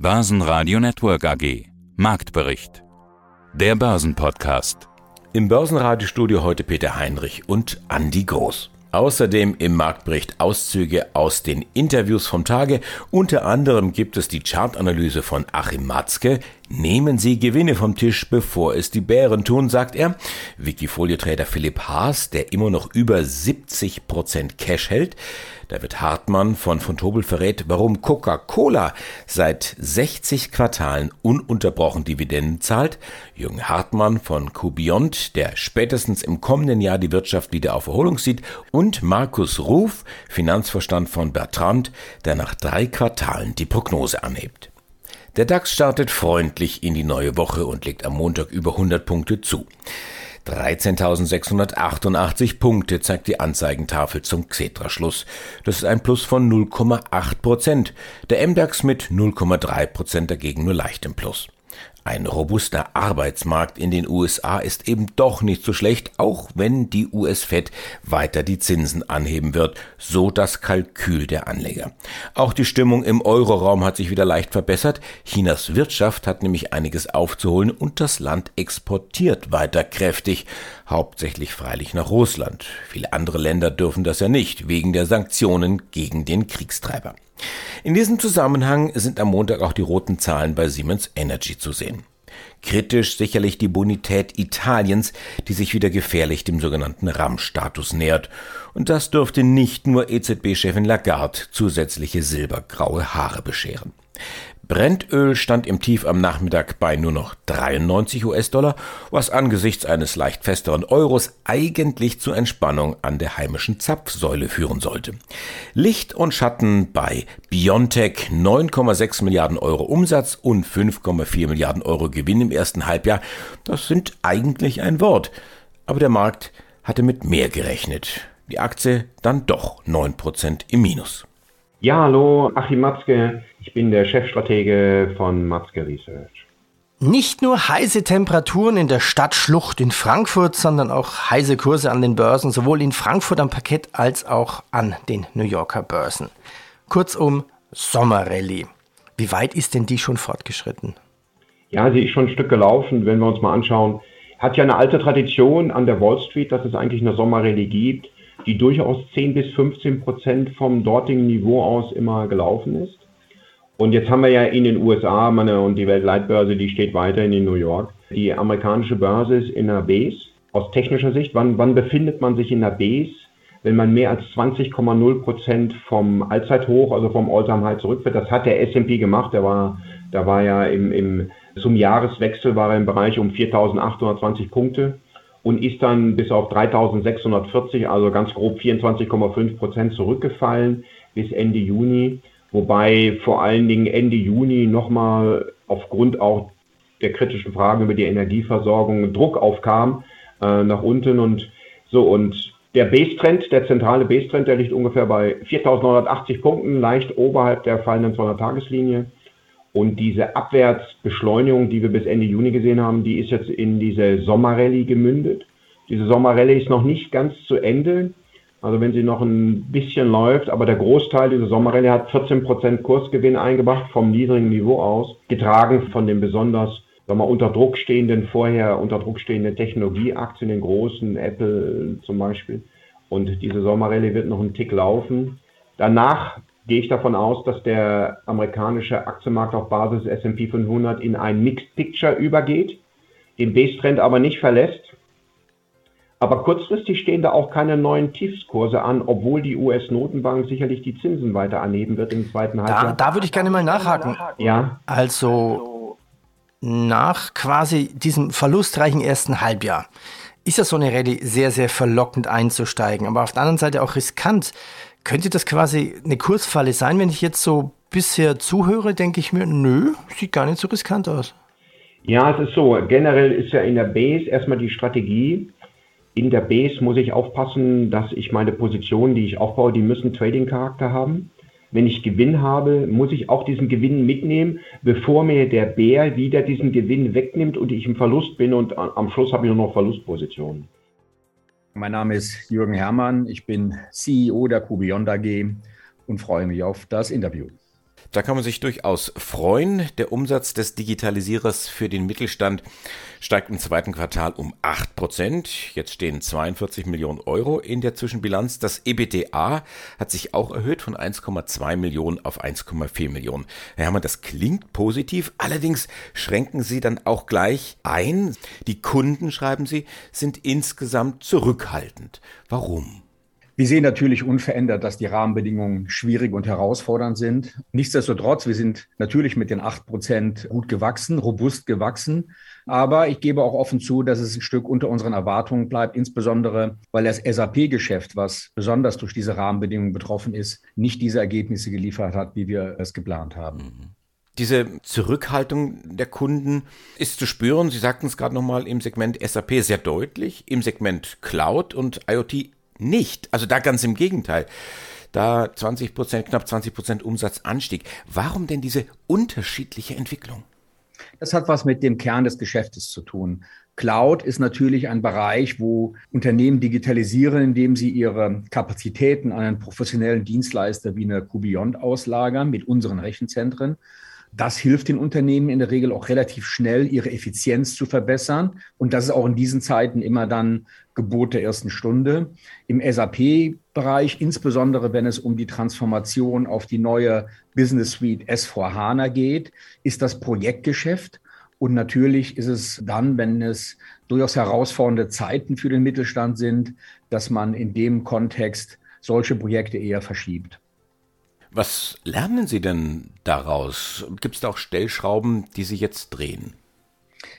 Börsenradio Network AG. Marktbericht. Der Börsenpodcast. Im Börsenradiostudio heute Peter Heinrich und Andi Groß. Außerdem im Marktbericht Auszüge aus den Interviews vom Tage. Unter anderem gibt es die Chartanalyse von Achim Matzke. Nehmen Sie Gewinne vom Tisch, bevor es die Bären tun, sagt er. Wikifolio-Trader Philipp Haas, der immer noch über 70 Prozent Cash hält. David Hartmann von von Tobel verrät, warum Coca-Cola seit 60 Quartalen ununterbrochen Dividenden zahlt. Jürgen Hartmann von Cubiont, der spätestens im kommenden Jahr die Wirtschaft wieder auf Erholung sieht. Und Markus Ruf, Finanzvorstand von Bertrand, der nach drei Quartalen die Prognose anhebt. Der DAX startet freundlich in die neue Woche und legt am Montag über 100 Punkte zu. 13.688 Punkte zeigt die Anzeigentafel zum Xetra-Schluss. Das ist ein Plus von 0,8 Prozent. Der MDAX mit 0,3 Prozent dagegen nur leicht im Plus. Ein robuster Arbeitsmarkt in den USA ist eben doch nicht so schlecht, auch wenn die US-Fed weiter die Zinsen anheben wird, so das Kalkül der Anleger. Auch die Stimmung im Euroraum hat sich wieder leicht verbessert. Chinas Wirtschaft hat nämlich einiges aufzuholen und das Land exportiert weiter kräftig, hauptsächlich freilich nach Russland. Viele andere Länder dürfen das ja nicht, wegen der Sanktionen gegen den Kriegstreiber. In diesem Zusammenhang sind am Montag auch die roten Zahlen bei Siemens Energy zu sehen. Kritisch sicherlich die Bonität Italiens, die sich wieder gefährlich dem sogenannten RAM-Status nähert. Und das dürfte nicht nur EZB-Chefin Lagarde zusätzliche silbergraue Haare bescheren. Brennöl stand im Tief am Nachmittag bei nur noch 93 US-Dollar, was angesichts eines leicht festeren Euros eigentlich zur Entspannung an der heimischen Zapfsäule führen sollte. Licht und Schatten bei Biontech 9,6 Milliarden Euro Umsatz und 5,4 Milliarden Euro Gewinn im ersten Halbjahr. Das sind eigentlich ein Wort. Aber der Markt hatte mit mehr gerechnet. Die Aktie dann doch 9% im Minus. Ja, hallo, Achim Matzke. Ich bin der Chefstratege von Matzke Research. Nicht nur heiße Temperaturen in der Stadtschlucht in Frankfurt, sondern auch heiße Kurse an den Börsen, sowohl in Frankfurt am Parkett als auch an den New Yorker Börsen. Kurzum, Sommerrallye. Wie weit ist denn die schon fortgeschritten? Ja, sie ist schon ein Stück gelaufen, wenn wir uns mal anschauen. Hat ja eine alte Tradition an der Wall Street, dass es eigentlich eine Sommerrallye gibt, die durchaus 10 bis 15 Prozent vom dortigen Niveau aus immer gelaufen ist. Und jetzt haben wir ja in den USA, meine, und die Weltleitbörse, die steht weiterhin in New York. Die amerikanische Börse ist in der Base. Aus technischer Sicht, wann, wann befindet man sich in der Base? Wenn man mehr als 20,0 Prozent vom Allzeithoch, also vom Alltime High zurückfährt, das hat der S&P gemacht. Der war, da war ja im, im, zum Jahreswechsel war er im Bereich um 4.820 Punkte und ist dann bis auf 3.640, also ganz grob 24,5 Prozent zurückgefallen bis Ende Juni. Wobei vor allen Dingen Ende Juni nochmal aufgrund auch der kritischen Fragen über die Energieversorgung Druck aufkam äh, nach unten und so und der Base-Trend, der zentrale Base-Trend, der liegt ungefähr bei 4.980 Punkten, leicht oberhalb der fallenden 200-Tageslinie. Und diese Abwärtsbeschleunigung, die wir bis Ende Juni gesehen haben, die ist jetzt in diese Sommerrallye gemündet. Diese Sommerrallye ist noch nicht ganz zu Ende. Also wenn sie noch ein bisschen läuft, aber der Großteil dieser Sommerrallye hat 14% Kursgewinn eingebracht vom niedrigen Niveau aus, getragen von den besonders sagen wir, unter Druck stehenden, vorher unter Druck stehenden Technologieaktien, den großen Apple zum Beispiel. Und diese Sommerrallye wird noch einen Tick laufen. Danach gehe ich davon aus, dass der amerikanische Aktienmarkt auf Basis S&P 500 in ein Mixed Picture übergeht, den Base-Trend aber nicht verlässt aber kurzfristig stehen da auch keine neuen Tiefskurse an, obwohl die US-Notenbank sicherlich die Zinsen weiter anheben wird im zweiten Halbjahr. Da, da würde ich gerne mal nachhaken. Ja. Also nach quasi diesem verlustreichen ersten Halbjahr ist ja so eine Rallye sehr, sehr verlockend einzusteigen, aber auf der anderen Seite auch riskant. Könnte das quasi eine Kursfalle sein, wenn ich jetzt so bisher zuhöre, denke ich mir, nö, sieht gar nicht so riskant aus. Ja, es ist so. Generell ist ja in der Base erstmal die Strategie, in der Base muss ich aufpassen, dass ich meine Positionen, die ich aufbaue, die müssen Trading-Charakter haben. Wenn ich Gewinn habe, muss ich auch diesen Gewinn mitnehmen, bevor mir der Bär wieder diesen Gewinn wegnimmt und ich im Verlust bin und am Schluss habe ich nur noch Verlustpositionen. Mein Name ist Jürgen Herrmann, ich bin CEO der QBeyond AG und freue mich auf das Interview. Da kann man sich durchaus freuen. Der Umsatz des Digitalisierers für den Mittelstand steigt im zweiten Quartal um 8 Prozent. Jetzt stehen 42 Millionen Euro in der Zwischenbilanz. Das EBTA hat sich auch erhöht von 1,2 Millionen auf 1,4 Millionen. Herr Herrmann, das klingt positiv. Allerdings schränken Sie dann auch gleich ein. Die Kunden, schreiben Sie, sind insgesamt zurückhaltend. Warum? Wir sehen natürlich unverändert, dass die Rahmenbedingungen schwierig und herausfordernd sind. Nichtsdestotrotz, wir sind natürlich mit den acht Prozent gut gewachsen, robust gewachsen. Aber ich gebe auch offen zu, dass es ein Stück unter unseren Erwartungen bleibt, insbesondere weil das SAP-Geschäft, was besonders durch diese Rahmenbedingungen betroffen ist, nicht diese Ergebnisse geliefert hat, wie wir es geplant haben. Mhm. Diese Zurückhaltung der Kunden ist zu spüren. Sie sagten es gerade nochmal im Segment SAP sehr deutlich, im Segment Cloud und IoT nicht. Also da ganz im Gegenteil. Da 20 Prozent, knapp 20 Prozent Umsatzanstieg. Warum denn diese unterschiedliche Entwicklung? Das hat was mit dem Kern des Geschäftes zu tun. Cloud ist natürlich ein Bereich, wo Unternehmen digitalisieren, indem sie ihre Kapazitäten an einen professionellen Dienstleister wie eine QBeyond auslagern mit unseren Rechenzentren. Das hilft den Unternehmen in der Regel auch relativ schnell, ihre Effizienz zu verbessern. Und das ist auch in diesen Zeiten immer dann Gebot der ersten Stunde. Im SAP-Bereich, insbesondere wenn es um die Transformation auf die neue Business Suite S4HANA geht, ist das Projektgeschäft. Und natürlich ist es dann, wenn es durchaus herausfordernde Zeiten für den Mittelstand sind, dass man in dem Kontext solche Projekte eher verschiebt. Was lernen Sie denn daraus? Gibt es da auch Stellschrauben, die sich jetzt drehen?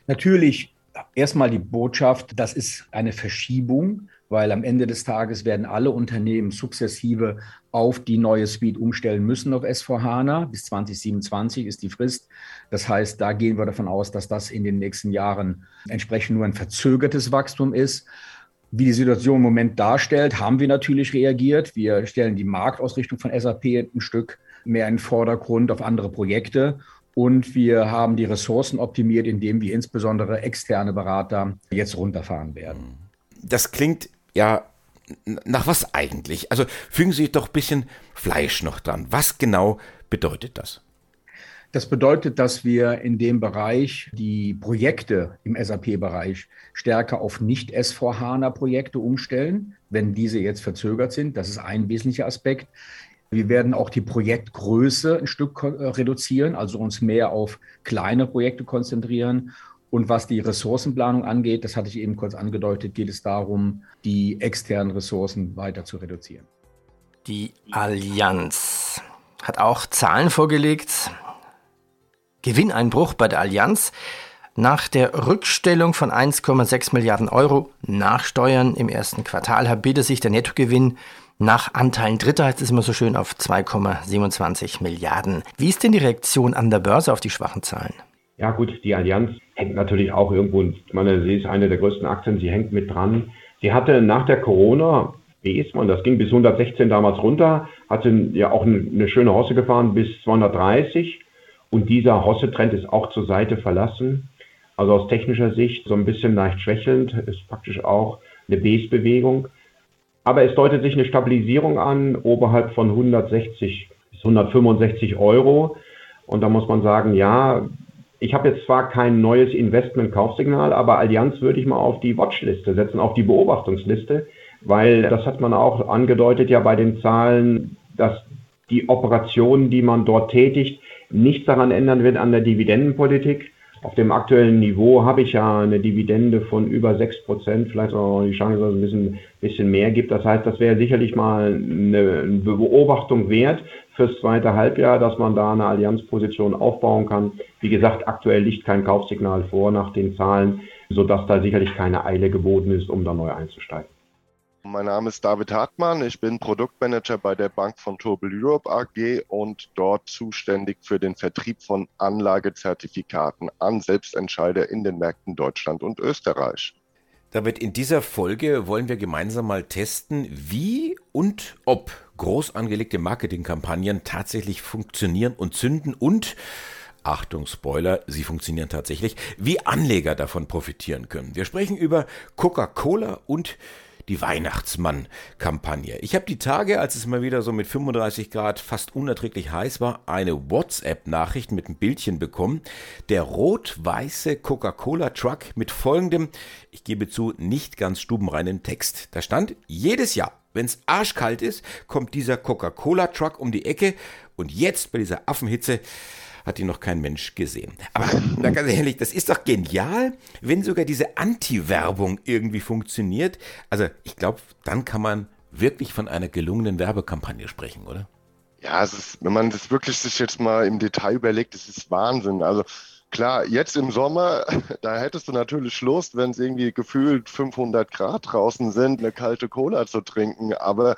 Natürlich erstmal die Botschaft, das ist eine Verschiebung, weil am Ende des Tages werden alle Unternehmen sukzessive auf die neue Suite umstellen müssen auf S4HANA. Bis 2027 ist die Frist. Das heißt, da gehen wir davon aus, dass das in den nächsten Jahren entsprechend nur ein verzögertes Wachstum ist. Wie die Situation im Moment darstellt, haben wir natürlich reagiert. Wir stellen die Marktausrichtung von SAP ein Stück mehr in den Vordergrund auf andere Projekte. Und wir haben die Ressourcen optimiert, indem wir insbesondere externe Berater jetzt runterfahren werden. Das klingt ja nach was eigentlich? Also fügen Sie doch ein bisschen Fleisch noch dran. Was genau bedeutet das? Das bedeutet, dass wir in dem Bereich die Projekte im SAP-Bereich stärker auf Nicht-S4HANA-Projekte umstellen, wenn diese jetzt verzögert sind. Das ist ein wesentlicher Aspekt. Wir werden auch die Projektgröße ein Stück äh, reduzieren, also uns mehr auf kleine Projekte konzentrieren. Und was die Ressourcenplanung angeht, das hatte ich eben kurz angedeutet, geht es darum, die externen Ressourcen weiter zu reduzieren. Die Allianz hat auch Zahlen vorgelegt. Gewinneinbruch bei der Allianz. Nach der Rückstellung von 1,6 Milliarden Euro nach Steuern im ersten Quartal halbierte sich der Nettogewinn nach Anteilen Dritter, heißt es immer so schön, auf 2,27 Milliarden. Wie ist denn die Reaktion an der Börse auf die schwachen Zahlen? Ja gut, die Allianz hängt natürlich auch irgendwo, ich meine, sie ist eine der größten Aktien, sie hängt mit dran. Sie hatte nach der Corona, wie ist man, das ging bis 116 damals runter, hatte ja auch eine, schöne Hosse gefahren bis 230 und dieser Hosse-Trend ist auch zur Seite verlassen. Also aus technischer Sicht so ein bisschen leicht schwächelnd, ist praktisch auch eine Base-Bewegung. Aber es deutet sich eine Stabilisierung an, oberhalb von 160 bis 165 Euro. Und da muss man sagen, ja, ich habe jetzt zwar kein neues Investment-Kaufsignal, aber Allianz würde ich mal auf die Watchliste setzen, auf die Beobachtungsliste, weil das hat man auch angedeutet ja bei den Zahlen, dass die Operationen, die man dort tätigt, nichts daran ändern wird an der Dividendenpolitik. Auf dem aktuellen Niveau habe ich ja eine Dividende von über 6 Prozent, vielleicht auch die Chance, dass es ein bisschen, bisschen mehr gibt. Das heißt, das wäre sicherlich mal eine Beobachtung wert fürs zweite Halbjahr, dass man da eine Allianzposition aufbauen kann. Wie gesagt, aktuell liegt kein Kaufsignal vor nach den Zahlen, sodass da sicherlich keine Eile geboten ist, um da neu einzusteigen. Mein Name ist David Hartmann. Ich bin Produktmanager bei der Bank von Turbel Europe AG und dort zuständig für den Vertrieb von Anlagezertifikaten an Selbstentscheider in den Märkten Deutschland und Österreich. David, in dieser Folge wollen wir gemeinsam mal testen, wie und ob groß angelegte Marketingkampagnen tatsächlich funktionieren und zünden und Achtung, Spoiler, sie funktionieren tatsächlich, wie Anleger davon profitieren können. Wir sprechen über Coca-Cola und die Weihnachtsmann-Kampagne. Ich habe die Tage, als es mal wieder so mit 35 Grad fast unerträglich heiß war, eine WhatsApp-Nachricht mit einem Bildchen bekommen. Der rot-weiße Coca-Cola-Truck mit folgendem, ich gebe zu, nicht ganz stubenreinen Text. Da stand, jedes Jahr, wenn es arschkalt ist, kommt dieser Coca-Cola-Truck um die Ecke und jetzt bei dieser Affenhitze hat ihn noch kein Mensch gesehen. Aber na, ganz ehrlich, das ist doch genial, wenn sogar diese Anti-Werbung irgendwie funktioniert. Also ich glaube, dann kann man wirklich von einer gelungenen Werbekampagne sprechen, oder? Ja, es ist, wenn man das wirklich sich jetzt mal im Detail überlegt, es ist Wahnsinn. Also klar, jetzt im Sommer, da hättest du natürlich Lust, wenn es irgendwie gefühlt 500 Grad draußen sind, eine kalte Cola zu trinken. Aber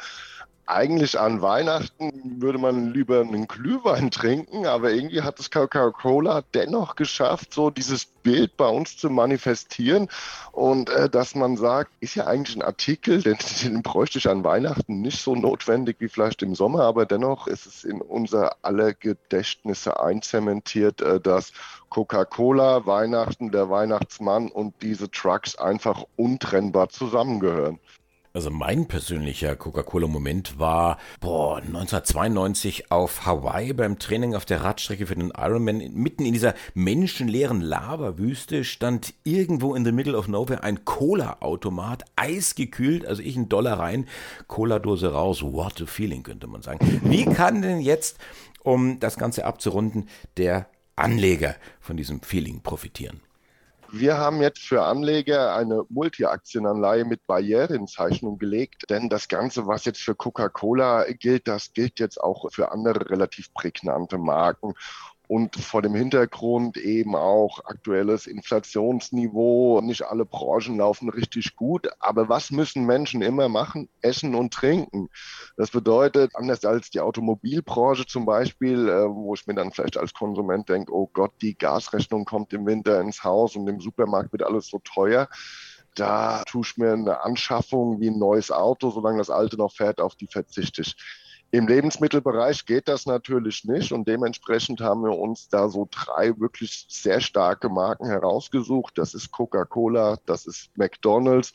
eigentlich an Weihnachten würde man lieber einen Glühwein trinken, aber irgendwie hat es Coca-Cola dennoch geschafft, so dieses Bild bei uns zu manifestieren und äh, dass man sagt, ist ja eigentlich ein Artikel, den, den bräuchte ich an Weihnachten nicht so notwendig wie vielleicht im Sommer, aber dennoch ist es in unser aller Gedächtnisse einzementiert, äh, dass Coca-Cola, Weihnachten, der Weihnachtsmann und diese Trucks einfach untrennbar zusammengehören. Also mein persönlicher Coca-Cola-Moment war, boah, 1992 auf Hawaii beim Training auf der Radstrecke für den Ironman. Mitten in dieser menschenleeren Lava-Wüste stand irgendwo in the middle of nowhere ein Cola-Automat, eisgekühlt, also ich einen Dollar rein, Cola-Dose raus. What a feeling, könnte man sagen. Wie kann denn jetzt, um das Ganze abzurunden, der Anleger von diesem Feeling profitieren? Wir haben jetzt für Anleger eine Multi-Aktienanleihe mit Barrierenzeichnung gelegt, denn das Ganze, was jetzt für Coca-Cola gilt, das gilt jetzt auch für andere relativ prägnante Marken und vor dem Hintergrund eben auch aktuelles Inflationsniveau. Nicht alle Branchen laufen richtig gut, aber was müssen Menschen immer machen? Essen und trinken. Das bedeutet, anders als die Automobilbranche zum Beispiel, äh, wo ich mir dann vielleicht als Konsument denke, oh Gott, die Gasrechnung kommt im Winter ins Haus und im Supermarkt wird alles so teuer da tue ich mir eine Anschaffung wie ein neues Auto, solange das alte noch fährt, auf die verzichte ich. Im Lebensmittelbereich geht das natürlich nicht und dementsprechend haben wir uns da so drei wirklich sehr starke Marken herausgesucht. Das ist Coca-Cola, das ist McDonald's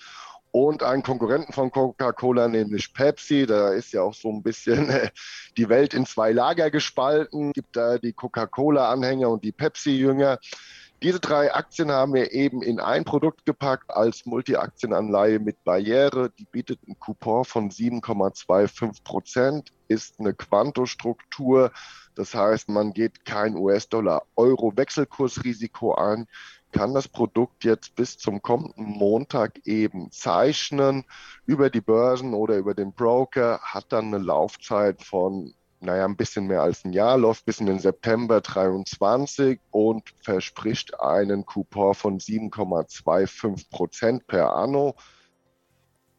und einen Konkurrenten von Coca-Cola, nämlich Pepsi. Da ist ja auch so ein bisschen die Welt in zwei Lager gespalten. Es gibt da die Coca-Cola-Anhänger und die Pepsi-Jünger. Diese drei Aktien haben wir eben in ein Produkt gepackt als Multi-Aktienanleihe mit Barriere. Die bietet einen Coupon von 7,25 Prozent, ist eine Quantostruktur. Das heißt, man geht kein US-Dollar-Euro-Wechselkursrisiko ein, kann das Produkt jetzt bis zum kommenden Montag eben zeichnen über die Börsen oder über den Broker, hat dann eine Laufzeit von naja, ein bisschen mehr als ein Jahr, läuft bis in den September 23 und verspricht einen Coupon von 7,25 Prozent per anno.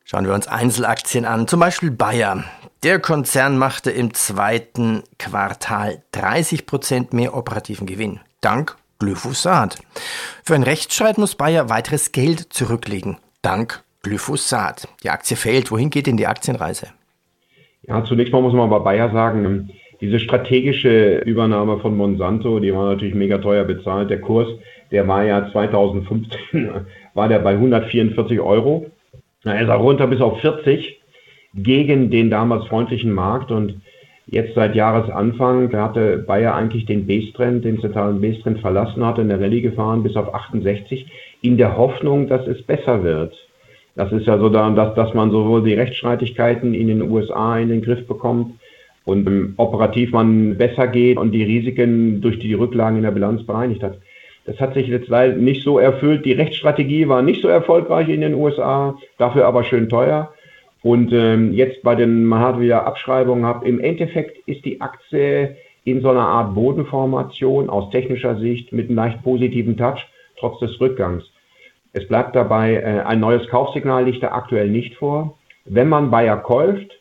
Schauen wir uns Einzelaktien an, zum Beispiel Bayer. Der Konzern machte im zweiten Quartal 30 Prozent mehr operativen Gewinn, dank Glyphosat. Für einen Rechtsstreit muss Bayer weiteres Geld zurücklegen, dank Glyphosat. Die Aktie fällt. Wohin geht denn die Aktienreise? Ja, zunächst mal muss man bei Bayer sagen, diese strategische Übernahme von Monsanto, die war natürlich mega teuer bezahlt. Der Kurs, der war ja 2015, war der bei 144 Euro. Na, ist auch runter bis auf 40 gegen den damals freundlichen Markt und jetzt seit Jahresanfang, hatte Bayer eigentlich den Base-Trend, den zentralen Base-Trend verlassen, hatte in der Rallye gefahren bis auf 68, in der Hoffnung, dass es besser wird. Das ist ja so, da, dass, dass man sowohl die Rechtsstreitigkeiten in den USA in den Griff bekommt und ähm, operativ man besser geht und die Risiken durch die Rücklagen in der Bilanz bereinigt hat. Das hat sich jetzt leider nicht so erfüllt. Die Rechtsstrategie war nicht so erfolgreich in den USA, dafür aber schön teuer. Und ähm, jetzt bei den, man hat wieder Abschreibungen gehabt. Im Endeffekt ist die Aktie in so einer Art Bodenformation aus technischer Sicht mit einem leicht positiven Touch, trotz des Rückgangs. Es bleibt dabei, äh, ein neues Kaufsignal liegt da aktuell nicht vor. Wenn man Bayer kauft,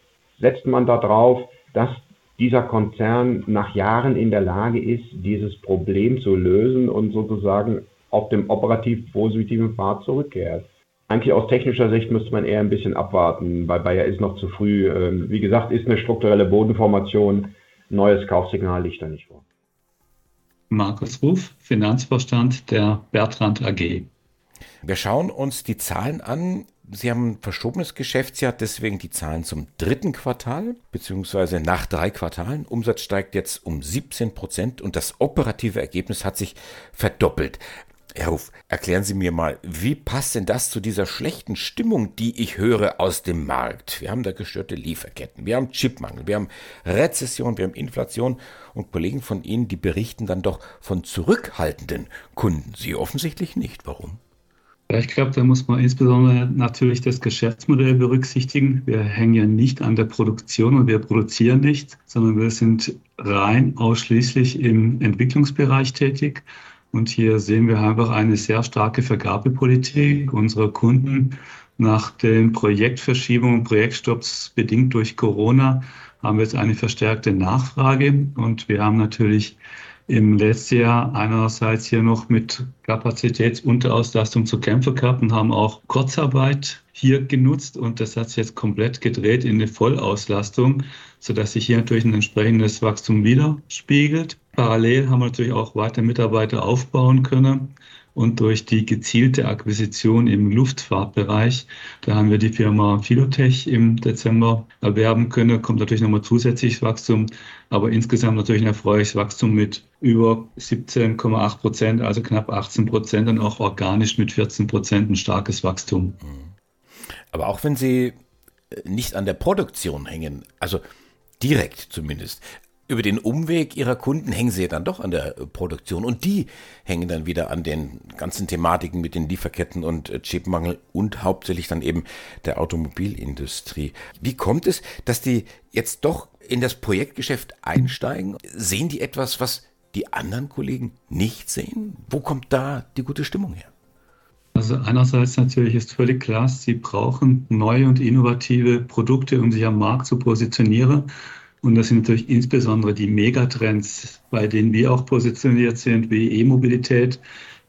setzt man darauf, dass dieser Konzern nach Jahren in der Lage ist, dieses Problem zu lösen und sozusagen auf dem operativ positiven Pfad zurückkehrt. Eigentlich aus technischer Sicht müsste man eher ein bisschen abwarten. Bei Bayer ist noch zu früh. Ähm, wie gesagt, ist eine strukturelle Bodenformation. Neues Kaufsignal liegt da nicht vor. Markus Ruf, Finanzvorstand der Bertrand AG. Wir schauen uns die Zahlen an, Sie haben ein verschobenes Geschäftsjahr, deswegen die Zahlen zum dritten Quartal, beziehungsweise nach drei Quartalen. Umsatz steigt jetzt um 17 Prozent und das operative Ergebnis hat sich verdoppelt. Herr Ruf, erklären Sie mir mal, wie passt denn das zu dieser schlechten Stimmung, die ich höre aus dem Markt? Wir haben da gestörte Lieferketten, wir haben Chipmangel, wir haben Rezession, wir haben Inflation und Kollegen von Ihnen, die berichten dann doch von zurückhaltenden Kunden. Sie offensichtlich nicht. Warum? Ja, ich glaube, da muss man insbesondere natürlich das Geschäftsmodell berücksichtigen. Wir hängen ja nicht an der Produktion und wir produzieren nicht, sondern wir sind rein ausschließlich im Entwicklungsbereich tätig. Und hier sehen wir einfach eine sehr starke Vergabepolitik unserer Kunden. Nach den Projektverschiebungen, Projektstopps bedingt durch Corona haben wir jetzt eine verstärkte Nachfrage und wir haben natürlich im letzten Jahr einerseits hier noch mit Kapazitätsunterauslastung zu kämpfen gehabt und haben auch Kurzarbeit hier genutzt und das hat sich jetzt komplett gedreht in eine Vollauslastung, sodass sich hier natürlich ein entsprechendes Wachstum widerspiegelt. Parallel haben wir natürlich auch weiter Mitarbeiter aufbauen können und durch die gezielte Akquisition im Luftfahrtbereich, da haben wir die Firma Philotech im Dezember erwerben können, kommt natürlich nochmal zusätzliches Wachstum, aber insgesamt natürlich ein erfreuliches Wachstum mit über 17,8 Prozent, also knapp 18 Prozent und auch organisch mit 14 Prozent ein starkes Wachstum. Aber auch wenn Sie nicht an der Produktion hängen, also direkt zumindest, über den Umweg ihrer Kunden hängen sie ja dann doch an der äh, Produktion und die hängen dann wieder an den ganzen Thematiken mit den Lieferketten und äh, Chipmangel und hauptsächlich dann eben der Automobilindustrie. Wie kommt es, dass die jetzt doch in das Projektgeschäft einsteigen? Sehen die etwas, was die anderen Kollegen nicht sehen? Wo kommt da die gute Stimmung her? Also einerseits natürlich ist völlig klar, sie brauchen neue und innovative Produkte, um sich am Markt zu positionieren. Und das sind natürlich insbesondere die Megatrends, bei denen wir auch positioniert sind, wie E-Mobilität,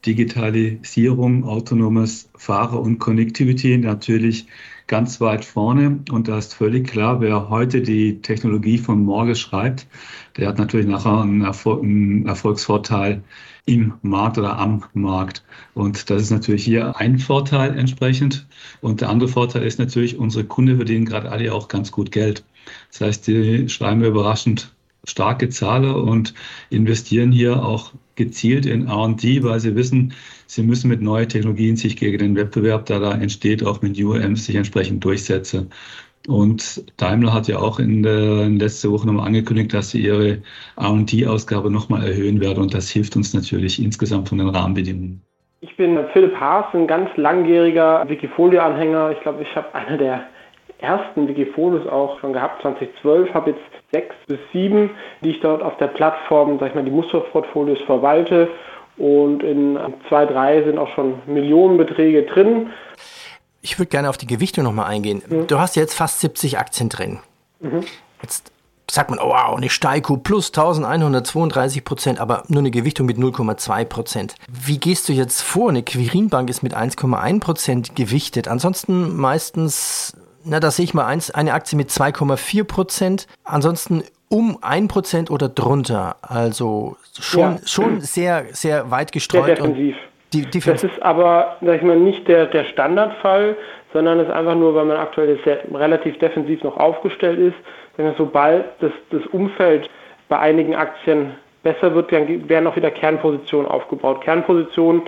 Digitalisierung, autonomes Fahrer und Connectivity natürlich ganz weit vorne. Und da ist völlig klar, wer heute die Technologie von morgen schreibt, der hat natürlich nachher einen, Erfolg, einen Erfolgsvorteil im Markt oder am Markt. Und das ist natürlich hier ein Vorteil entsprechend. Und der andere Vorteil ist natürlich, unsere Kunden verdienen gerade alle auch ganz gut Geld. Das heißt, die schreiben überraschend starke Zahlen und investieren hier auch gezielt in R&D, weil sie wissen, sie müssen mit neuen Technologien sich gegen den Wettbewerb, der da entsteht, auch mit UMs sich entsprechend durchsetzen. Und Daimler hat ja auch in der in letzter Woche nochmal angekündigt, dass sie ihre R&D-Ausgabe nochmal erhöhen werden. Und das hilft uns natürlich insgesamt von den Rahmenbedingungen. Ich bin Philipp Haas, ein ganz langjähriger Wikifolio-Anhänger. Ich glaube, ich habe einer der ersten Wikifolios auch schon gehabt, 2012, habe jetzt sechs bis sieben, die ich dort auf der Plattform, sag ich mal, die Musterportfolios verwalte und in zwei, drei sind auch schon Millionenbeträge drin. Ich würde gerne auf die Gewichtung nochmal eingehen. Mhm. Du hast jetzt fast 70 Aktien drin. Mhm. Jetzt sagt man, oh wow, eine Steiko plus 1132 Prozent, aber nur eine Gewichtung mit 0,2 Prozent. Wie gehst du jetzt vor? Eine Quirinbank ist mit 1,1 Prozent gewichtet. Ansonsten meistens na, da sehe ich mal eins, eine Aktie mit 2,4 Prozent. Ansonsten um 1 Prozent oder drunter. Also schon, ja. schon sehr, sehr weit gestreut. Sehr defensiv. Die, die das ist aber, sag ich mal, nicht der, der Standardfall, sondern es ist einfach nur, weil man aktuell sehr, relativ defensiv noch aufgestellt ist. Sobald das, das Umfeld bei einigen Aktien besser wird, dann werden auch wieder Kernpositionen aufgebaut. Kernpositionen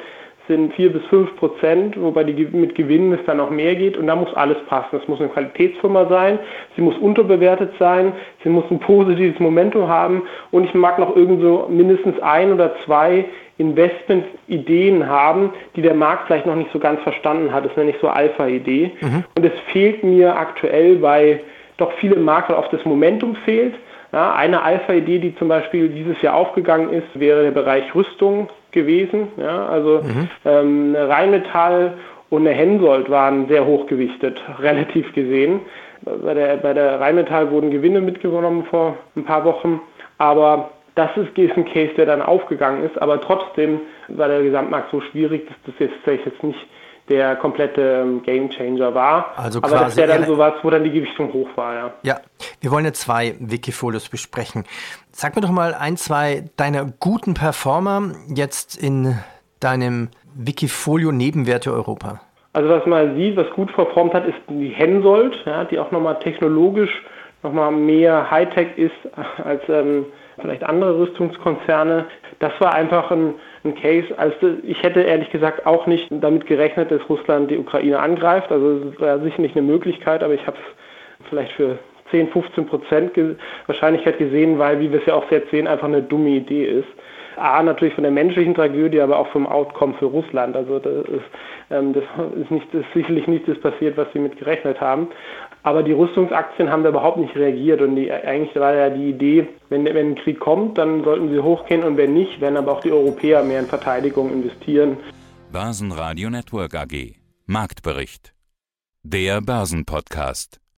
sind 4 bis 5 Prozent, wobei die mit Gewinnen es dann noch mehr geht und da muss alles passen. Es muss eine Qualitätsfirma sein, sie muss unterbewertet sein, sie muss ein positives Momentum haben und ich mag noch irgendwo mindestens ein oder zwei Investmentideen haben, die der Markt vielleicht noch nicht so ganz verstanden hat. Das nenne ich so Alpha-Idee. Mhm. Und es fehlt mir aktuell, weil doch viele Markt auf das Momentum fehlt. Ja, eine Alpha-Idee, die zum Beispiel dieses Jahr aufgegangen ist, wäre der Bereich Rüstung gewesen. Ja, also mhm. ähm, Rheinmetall und eine Hensoldt waren sehr hochgewichtet, relativ gesehen. Bei der, bei der Rheinmetall wurden Gewinne mitgenommen vor ein paar Wochen, aber das ist, ist ein Case, der dann aufgegangen ist, aber trotzdem war der Gesamtmarkt so schwierig, dass das jetzt, jetzt nicht der komplette ähm, Gamechanger war. Also Aber das wäre dann sowas, wo dann die Gewichtung hoch war, ja. Ja, wir wollen ja zwei Wikifolios besprechen. Sag mir doch mal ein, zwei deiner guten Performer jetzt in deinem Wikifolio Nebenwerte Europa. Also was man sieht, was gut performt hat, ist die Hensoldt, ja, die auch nochmal technologisch nochmal mehr Hightech ist als ähm, vielleicht andere Rüstungskonzerne. Das war einfach ein, ein Case, als ich hätte ehrlich gesagt auch nicht damit gerechnet, dass Russland die Ukraine angreift. Also es war sicherlich eine Möglichkeit, aber ich habe es vielleicht für 10, 15 Prozent Wahrscheinlichkeit gesehen, weil, wie wir es ja auch jetzt sehen, einfach eine dumme Idee ist. A, natürlich von der menschlichen Tragödie, aber auch vom Outcome für Russland. Also das ist, ähm, das ist, nicht, das ist sicherlich nicht das passiert, was sie mit gerechnet haben. Aber die Rüstungsaktien haben da überhaupt nicht reagiert und die, eigentlich war ja die Idee, wenn, wenn ein Krieg kommt, dann sollten sie hochgehen und wenn nicht, werden aber auch die Europäer mehr in Verteidigung investieren. Börsenradio Network AG Marktbericht. Der Börsenpodcast.